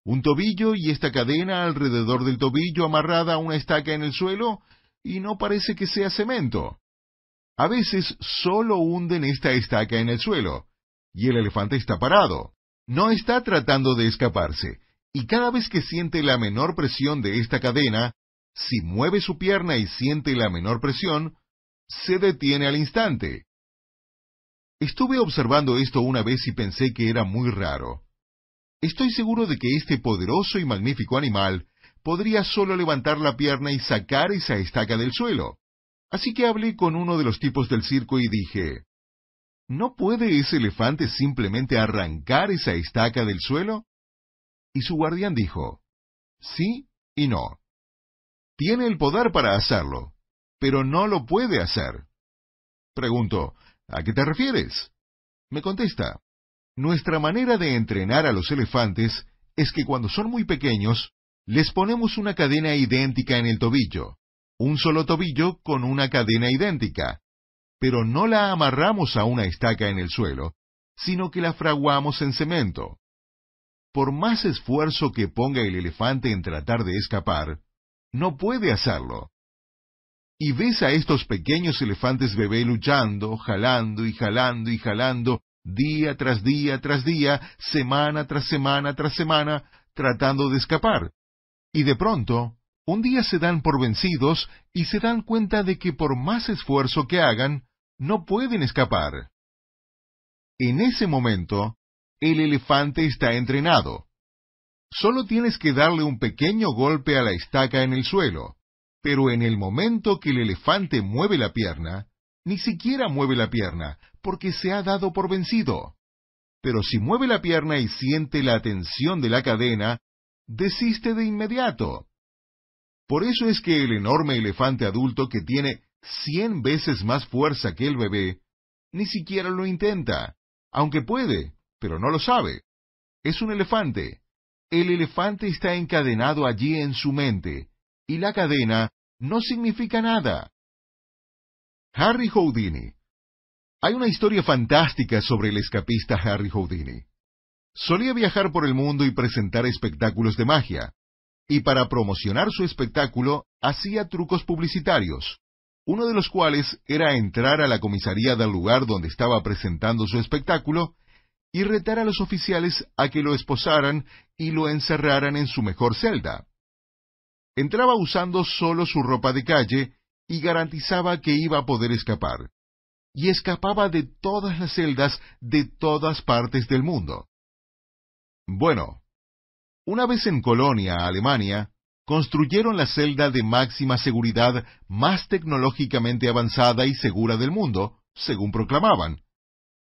A: ¿Un tobillo y esta cadena alrededor del tobillo amarrada a una estaca en el suelo? Y no parece que sea cemento. A veces solo hunden esta estaca en el suelo, y el elefante está parado. No está tratando de escaparse, y cada vez que siente la menor presión de esta cadena, si mueve su pierna y siente la menor presión, se detiene al instante. Estuve observando esto una vez y pensé que era muy raro. Estoy seguro de que este poderoso y magnífico animal podría solo levantar la pierna y sacar esa estaca del suelo. Así que hablé con uno de los tipos del circo y dije, ¿No puede ese elefante simplemente arrancar esa estaca del suelo? Y su guardián dijo, sí y no. Tiene el poder para hacerlo, pero no lo puede hacer. Pregunto, ¿a qué te refieres? Me contesta, nuestra manera de entrenar a los elefantes es que cuando son muy pequeños, les ponemos una cadena idéntica en el tobillo, un solo tobillo con una cadena idéntica, pero no la amarramos a una estaca en el suelo, sino que la fraguamos en cemento. Por más esfuerzo que ponga el elefante en tratar de escapar, no puede hacerlo. Y ves a estos pequeños elefantes bebé luchando, jalando y jalando y jalando, día tras día tras día, semana tras semana tras semana, tratando de escapar. Y de pronto, un día se dan por vencidos y se dan cuenta de que por más esfuerzo que hagan, no pueden escapar. En ese momento, el elefante está entrenado. Solo tienes que darle un pequeño golpe a la estaca en el suelo, pero en el momento que el elefante mueve la pierna, ni siquiera mueve la pierna, porque se ha dado por vencido. Pero si mueve la pierna y siente la tensión de la cadena, desiste de inmediato. Por eso es que el enorme elefante adulto que tiene cien veces más fuerza que el bebé, ni siquiera lo intenta, aunque puede, pero no lo sabe. Es un elefante, el elefante está encadenado allí en su mente, y la cadena no significa nada. Harry Houdini. Hay una historia fantástica sobre el escapista Harry Houdini. Solía viajar por el mundo y presentar espectáculos de magia, y para promocionar su espectáculo hacía trucos publicitarios, uno de los cuales era entrar a la comisaría del lugar donde estaba presentando su espectáculo y retar a los oficiales a que lo esposaran y lo encerraran en su mejor celda. Entraba usando solo su ropa de calle y garantizaba que iba a poder escapar. Y escapaba de todas las celdas de todas partes del mundo. Bueno, una vez en Colonia, Alemania, construyeron la celda de máxima seguridad más tecnológicamente avanzada y segura del mundo, según proclamaban,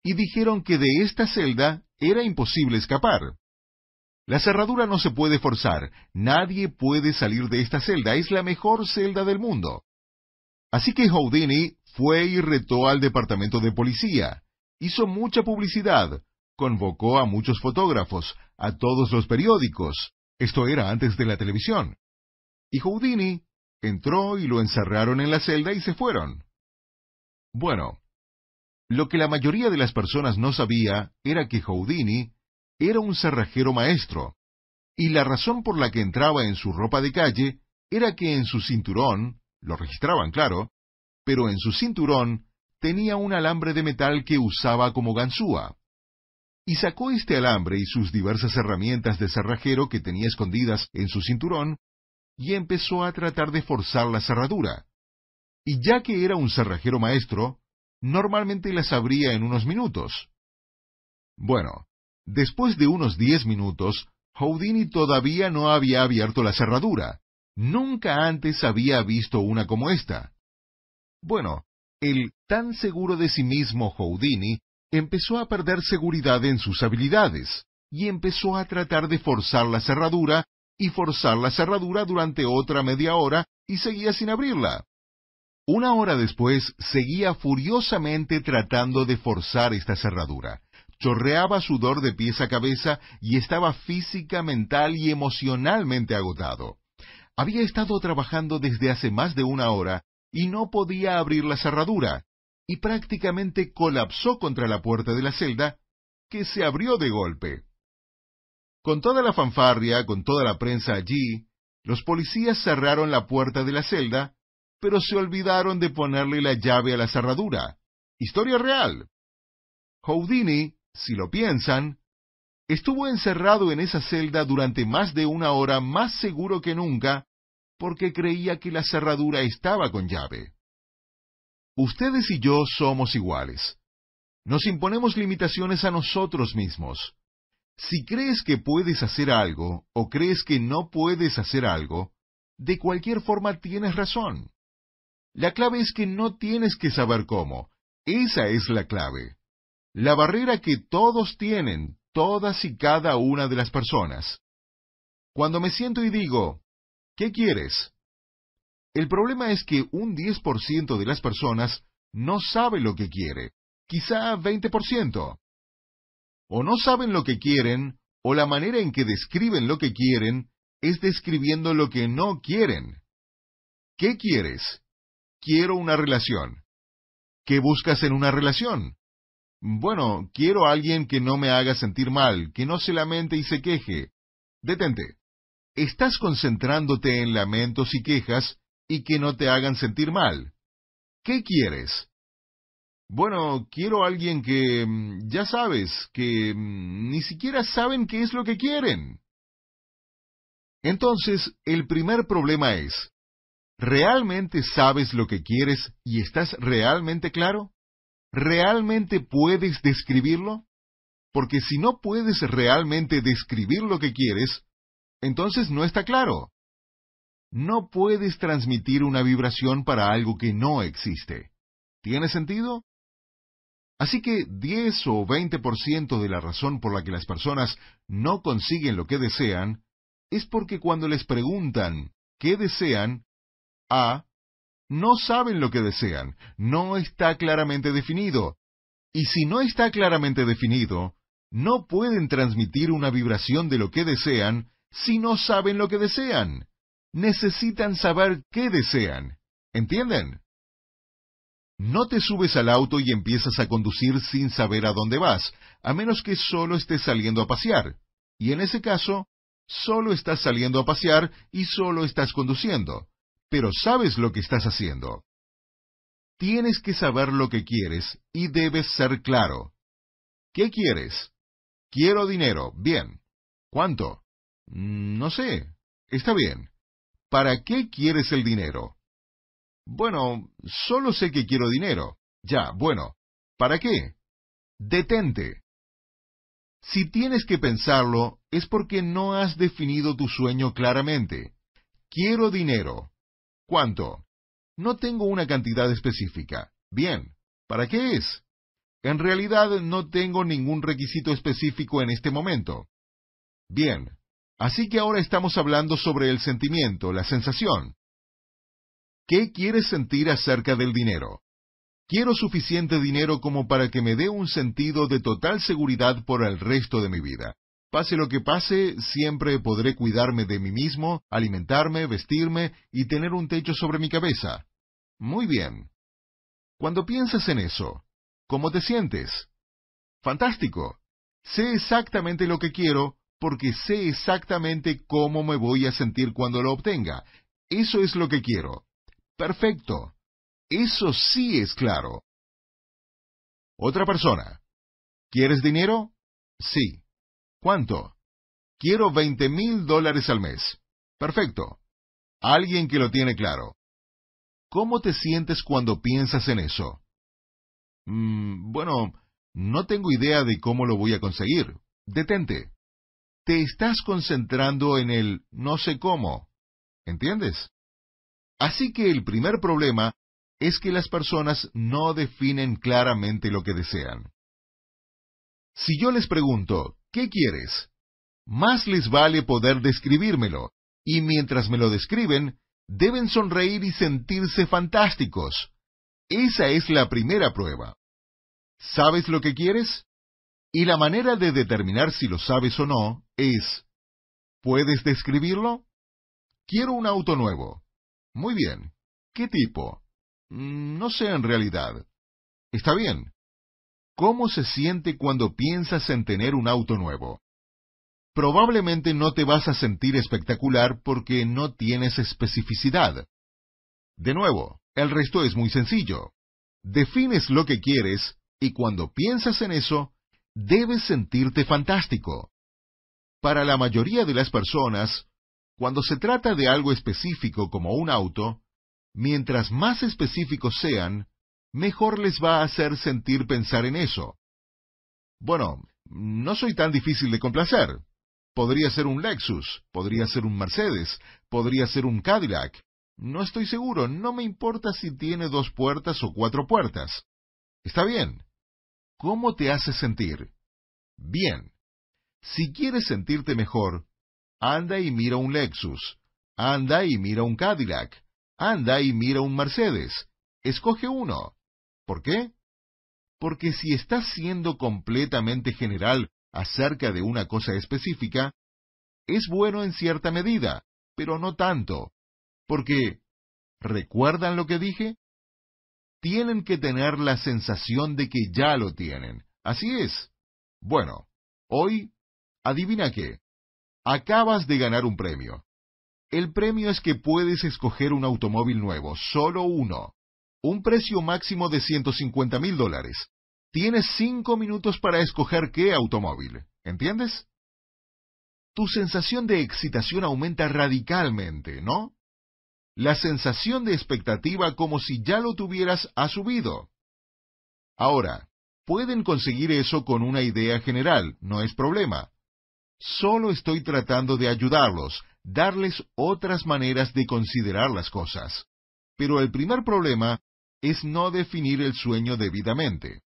A: y dijeron que de esta celda era imposible escapar. La cerradura no se puede forzar, nadie puede salir de esta celda, es la mejor celda del mundo. Así que Houdini fue y retó al departamento de policía, hizo mucha publicidad, convocó a muchos fotógrafos, a todos los periódicos, esto era antes de la televisión. Y Houdini entró y lo encerraron en la celda y se fueron. Bueno, lo que la mayoría de las personas no sabía era que Houdini era un cerrajero maestro, y la razón por la que entraba en su ropa de calle era que en su cinturón, lo registraban claro, pero en su cinturón tenía un alambre de metal que usaba como ganzúa. Y sacó este alambre y sus diversas herramientas de cerrajero que tenía escondidas en su cinturón, y empezó a tratar de forzar la cerradura. Y ya que era un cerrajero maestro, normalmente las abría en unos minutos. Bueno, después de unos diez minutos, Houdini todavía no había abierto la cerradura. Nunca antes había visto una como esta. Bueno, el tan seguro de sí mismo Houdini empezó a perder seguridad en sus habilidades, y empezó a tratar de forzar la cerradura, y forzar la cerradura durante otra media hora, y seguía sin abrirla. Una hora después, seguía furiosamente tratando de forzar esta cerradura. Chorreaba sudor de pies a cabeza y estaba física, mental y emocionalmente agotado. Había estado trabajando desde hace más de una hora y no podía abrir la cerradura, y prácticamente colapsó contra la puerta de la celda, que se abrió de golpe. Con toda la fanfarria, con toda la prensa allí, los policías cerraron la puerta de la celda, pero se olvidaron de ponerle la llave a la cerradura. Historia real. Houdini, si lo piensan, estuvo encerrado en esa celda durante más de una hora más seguro que nunca, porque creía que la cerradura estaba con llave. Ustedes y yo somos iguales. Nos imponemos limitaciones a nosotros mismos. Si crees que puedes hacer algo o crees que no puedes hacer algo, de cualquier forma tienes razón. La clave es que no tienes que saber cómo. Esa es la clave. La barrera que todos tienen, todas y cada una de las personas. Cuando me siento y digo, ¿qué quieres? El problema es que un 10% de las personas no sabe lo que quiere, quizá 20%. O no saben lo que quieren, o la manera en que describen lo que quieren es describiendo lo que no quieren. ¿Qué quieres? Quiero una relación. ¿Qué buscas en una relación? Bueno, quiero a alguien que no me haga sentir mal, que no se lamente y se queje. Detente. Estás concentrándote en lamentos y quejas y que no te hagan sentir mal. ¿Qué quieres? Bueno, quiero a alguien que, mm, ya sabes, que mm, ni siquiera saben qué es lo que quieren. Entonces, el primer problema es, ¿realmente sabes lo que quieres y estás realmente claro? ¿Realmente puedes describirlo? Porque si no puedes realmente describir lo que quieres, entonces no está claro. No puedes transmitir una vibración para algo que no existe. ¿Tiene sentido? Así que 10 o 20% de la razón por la que las personas no consiguen lo que desean es porque cuando les preguntan qué desean, A, no saben lo que desean, no está claramente definido. Y si no está claramente definido, no pueden transmitir una vibración de lo que desean si no saben lo que desean necesitan saber qué desean. ¿Entienden? No te subes al auto y empiezas a conducir sin saber a dónde vas, a menos que solo estés saliendo a pasear. Y en ese caso, solo estás saliendo a pasear y solo estás conduciendo. Pero sabes lo que estás haciendo. Tienes que saber lo que quieres y debes ser claro. ¿Qué quieres? Quiero dinero. Bien. ¿Cuánto? Mm, no sé. Está bien. ¿Para qué quieres el dinero? Bueno, solo sé que quiero dinero. Ya, bueno. ¿Para qué? Detente. Si tienes que pensarlo, es porque no has definido tu sueño claramente. Quiero dinero. ¿Cuánto? No tengo una cantidad específica. Bien. ¿Para qué es? En realidad no tengo ningún requisito específico en este momento. Bien. Así que ahora estamos hablando sobre el sentimiento, la sensación. ¿Qué quieres sentir acerca del dinero? Quiero suficiente dinero como para que me dé un sentido de total seguridad por el resto de mi vida. Pase lo que pase, siempre podré cuidarme de mí mismo, alimentarme, vestirme y tener un techo sobre mi cabeza. Muy bien. Cuando piensas en eso, ¿cómo te sientes? Fantástico. Sé exactamente lo que quiero porque sé exactamente cómo me voy a sentir cuando lo obtenga. Eso es lo que quiero. Perfecto. Eso sí es claro. Otra persona. ¿Quieres dinero? Sí. ¿Cuánto? Quiero veinte mil dólares al mes. Perfecto. Alguien que lo tiene claro. ¿Cómo te sientes cuando piensas en eso? Mm, bueno, no tengo idea de cómo lo voy a conseguir. Detente. Te estás concentrando en el no sé cómo. ¿Entiendes? Así que el primer problema es que las personas no definen claramente lo que desean. Si yo les pregunto, ¿qué quieres? Más les vale poder describírmelo, y mientras me lo describen, deben sonreír y sentirse fantásticos. Esa es la primera prueba. ¿Sabes lo que quieres? Y la manera de determinar si lo sabes o no es, ¿puedes describirlo? Quiero un auto nuevo. Muy bien. ¿Qué tipo? Mm, no sé en realidad. Está bien. ¿Cómo se siente cuando piensas en tener un auto nuevo? Probablemente no te vas a sentir espectacular porque no tienes especificidad. De nuevo, el resto es muy sencillo. Defines lo que quieres y cuando piensas en eso, debes sentirte fantástico. Para la mayoría de las personas, cuando se trata de algo específico como un auto, mientras más específicos sean, mejor les va a hacer sentir pensar en eso. Bueno, no soy tan difícil de complacer. Podría ser un Lexus, podría ser un Mercedes, podría ser un Cadillac. No estoy seguro, no me importa si tiene dos puertas o cuatro puertas. Está bien. ¿Cómo te hace sentir? Bien. Si quieres sentirte mejor, anda y mira un Lexus, anda y mira un Cadillac, anda y mira un Mercedes. Escoge uno. ¿Por qué? Porque si estás siendo completamente general acerca de una cosa específica, es bueno en cierta medida, pero no tanto. Porque, ¿recuerdan lo que dije? Tienen que tener la sensación de que ya lo tienen. Así es. Bueno, hoy, adivina qué. Acabas de ganar un premio. El premio es que puedes escoger un automóvil nuevo, solo uno. Un precio máximo de 150 mil dólares. Tienes cinco minutos para escoger qué automóvil. ¿Entiendes? Tu sensación de excitación aumenta radicalmente, ¿no? La sensación de expectativa como si ya lo tuvieras ha subido. Ahora, pueden conseguir eso con una idea general, no es problema. Solo estoy tratando de ayudarlos, darles otras maneras de considerar las cosas. Pero el primer problema es no definir el sueño debidamente.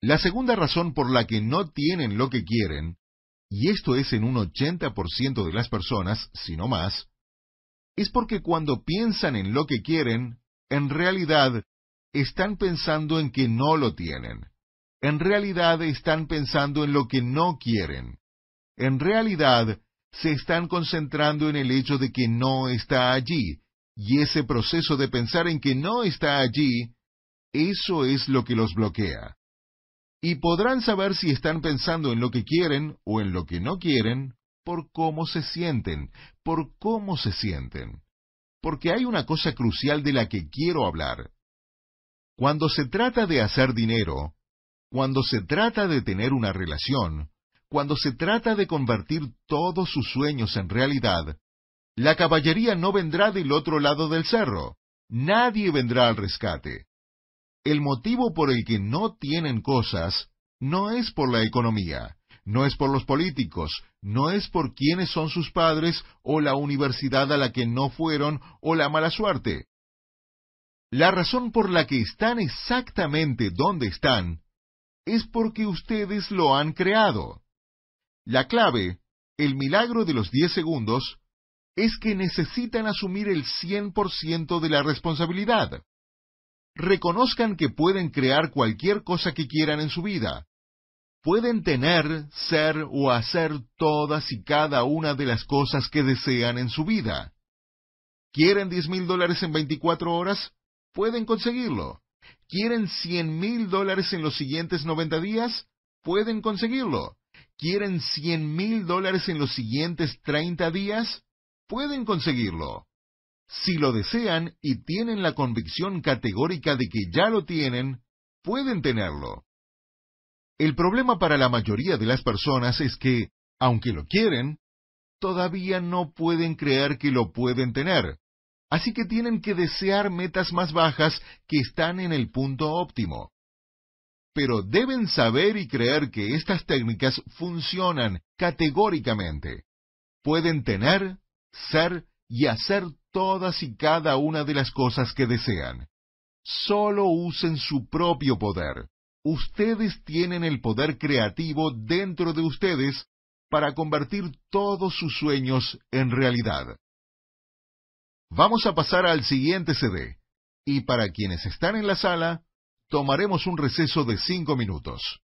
A: La segunda razón por la que no tienen lo que quieren, y esto es en un 80% de las personas, si no más, es porque cuando piensan en lo que quieren, en realidad están pensando en que no lo tienen. En realidad están pensando en lo que no quieren. En realidad se están concentrando en el hecho de que no está allí, y ese proceso de pensar en que no está allí, eso es lo que los bloquea. Y podrán saber si están pensando en lo que quieren o en lo que no quieren por cómo se sienten, por cómo se sienten. Porque hay una cosa crucial de la que quiero hablar. Cuando se trata de hacer dinero, cuando se trata de tener una relación, cuando se trata de convertir todos sus sueños en realidad, la caballería no vendrá del otro lado del cerro. Nadie vendrá al rescate. El motivo por el que no tienen cosas no es por la economía, no es por los políticos, no es por quiénes son sus padres o la universidad a la que no fueron o la mala suerte. La razón por la que están exactamente donde están es porque ustedes lo han creado. La clave, el milagro de los diez segundos, es que necesitan asumir el 100% de la responsabilidad. Reconozcan que pueden crear cualquier cosa que quieran en su vida, pueden tener, ser o hacer todas y cada una de las cosas que desean en su vida. ¿Quieren diez mil dólares en 24 horas? Pueden conseguirlo. ¿Quieren cien mil dólares en los siguientes 90 días? Pueden conseguirlo. ¿Quieren 100 mil dólares en los siguientes 30 días? Pueden conseguirlo. Si lo desean y tienen la convicción categórica de que ya lo tienen, pueden tenerlo. El problema para la mayoría de las personas es que, aunque lo quieren, todavía no pueden creer que lo pueden tener. Así que tienen que desear metas más bajas que están en el punto óptimo. Pero deben saber y creer que estas técnicas funcionan categóricamente. Pueden tener, ser y hacer todas y cada una de las cosas que desean. Solo usen su propio poder. Ustedes tienen el poder creativo dentro de ustedes para convertir todos sus sueños en realidad. Vamos a pasar al siguiente CD, y para quienes están en la sala, tomaremos un receso de cinco minutos.